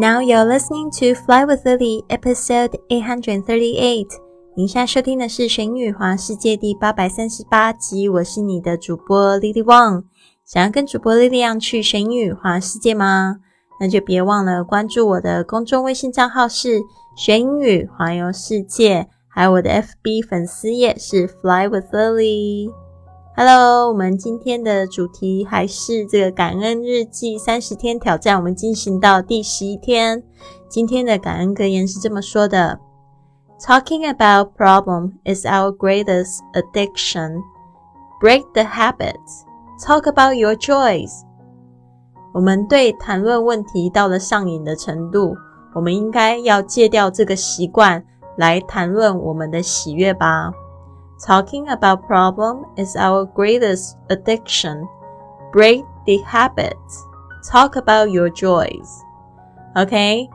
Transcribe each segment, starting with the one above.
Now you're listening to Fly with Lily, episode eight hundred thirty-eight. 您现在收听的是《神语华世界》第八百三十八集。我是你的主播 Lily Wang。想要跟主播 Lily 一样去神语华世界吗？那就别忘了关注我的公众微信账号是“学英语环游世界”，还有我的 FB 粉丝页是 Fly with Lily。Hello，我们今天的主题还是这个感恩日记三十天挑战，我们进行到第十一天。今天的感恩格言是这么说的：Talking about problem is our greatest addiction. Break the habits. Talk about your joys. 我们对谈论问题到了上瘾的程度，我们应该要戒掉这个习惯，来谈论我们的喜悦吧。Talking about problem is our greatest addiction. Break the habit. Talk about your joys. OK，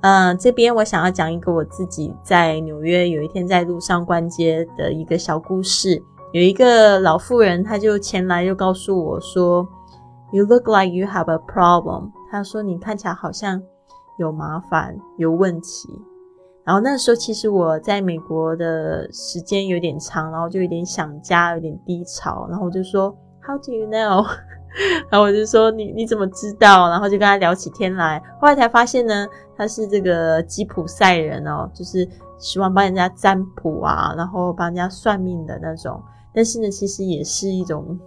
嗯，这边我想要讲一个我自己在纽约有一天在路上逛街的一个小故事。有一个老妇人，她就前来就告诉我说：“You look like you have a problem。”她说：“你看起来好像有麻烦，有问题。”然后那时候其实我在美国的时间有点长，然后就有点想家，有点低潮。然后我就说，How do you know？然后我就说，你你怎么知道？然后就跟他聊起天来。后来才发现呢，他是这个吉普赛人哦，就是喜欢帮人家占卜啊，然后帮人家算命的那种。但是呢，其实也是一种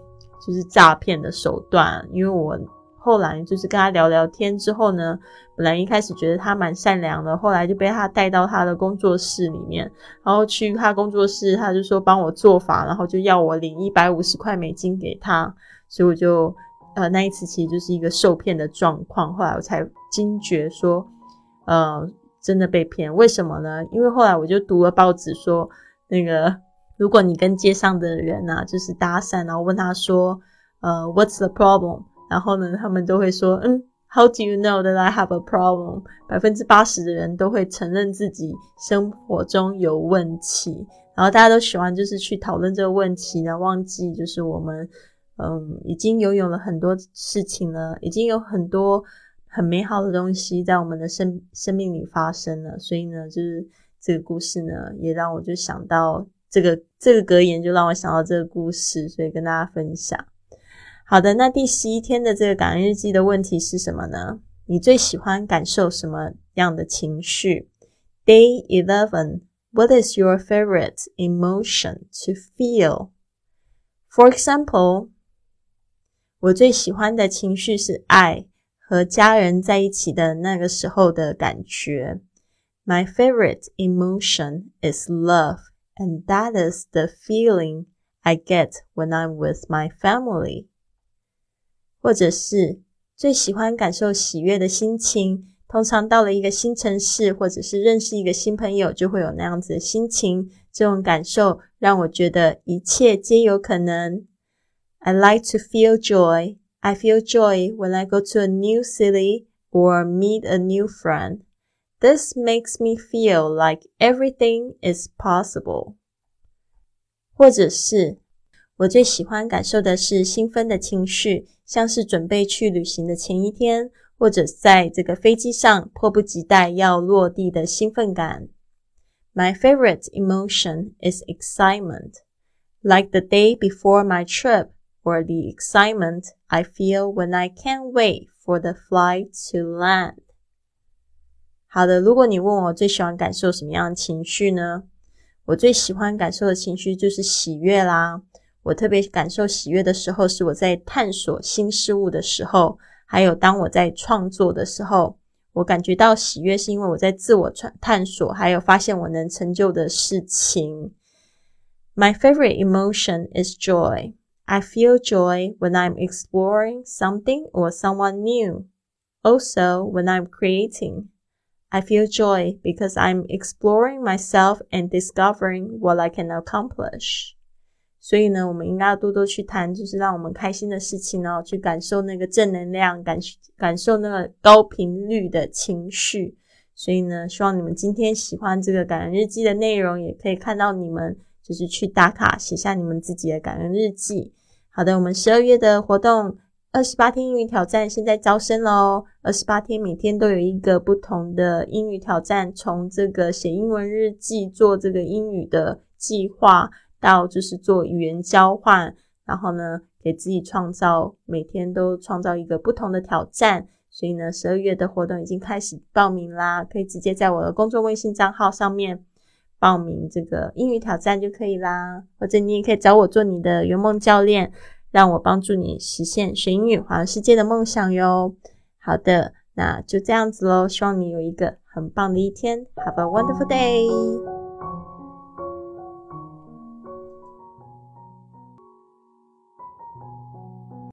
就是诈骗的手段，因为我。后来就是跟他聊聊天之后呢，本来一开始觉得他蛮善良的，后来就被他带到他的工作室里面，然后去他工作室，他就说帮我做法，然后就要我领一百五十块美金给他，所以我就呃那一次其实就是一个受骗的状况，后来我才惊觉说，呃真的被骗，为什么呢？因为后来我就读了报纸说，那个如果你跟街上的人啊就是搭讪，然后问他说，呃，What's the problem？然后呢，他们都会说，嗯，How do you know that I have a problem？百分之八十的人都会承认自己生活中有问题。然后大家都喜欢就是去讨论这个问题呢，忘记就是我们，嗯，已经拥有了很多事情了，已经有很多很美好的东西在我们的生生命里发生了。所以呢，就是这个故事呢，也让我就想到这个这个格言，就让我想到这个故事，所以跟大家分享。好的，那第十一天的这个感恩日记的问题是什么呢？你最喜欢感受什么样的情绪？Day eleven. What is your favorite emotion to feel? For example, 我最喜欢的情绪是爱和家人在一起的那个时候的感觉。My favorite emotion is love, and that is the feeling I get when I'm with my family. 或者是最喜欢感受喜悦的心情，通常到了一个新城市，或者是认识一个新朋友，就会有那样子的心情。这种感受让我觉得一切皆有可能。I like to feel joy. I feel joy when I go to a new city or meet a new friend. This makes me feel like everything is possible. 或者是我最喜欢感受的是兴奋的情绪。像是准备去旅行的前一天，或者在这个飞机上迫不及待要落地的兴奋感。My favorite emotion is excitement, like the day before my trip, or the excitement I feel when I can't wait for the flight to land. 好的，如果你问我最喜欢感受什么样的情绪呢？我最喜欢感受的情绪就是喜悦啦。我特别感受喜悦的时候，是我在探索新事物的时候，还有当我在创作的时候，我感觉到喜悦，是因为我在自我探探索，还有发现我能成就的事情。My favorite emotion is joy. I feel joy when I'm exploring something or someone new. Also, when I'm creating, I feel joy because I'm exploring myself and discovering what I can accomplish. 所以呢，我们应该要多多去谈，就是让我们开心的事情哦，去感受那个正能量，感感受那个高频率的情绪。所以呢，希望你们今天喜欢这个感恩日记的内容，也可以看到你们就是去打卡写下你们自己的感恩日记。好的，我们十二月的活动二十八天英语挑战现在招生喽！二十八天每天都有一个不同的英语挑战，从这个写英文日记、做这个英语的计划，到就是做语言交换，然后呢，给自己创造每天都创造一个不同的挑战。所以呢，十二月的活动已经开始报名啦，可以直接在我的公众微信账号上面报名这个英语挑战就可以啦，或者你也可以找我做你的圆梦教练。让我帮助你实现学英语环游世界的梦想哟。好的，那就这样子喽。希望你有一个很棒的一天。Have a wonderful day.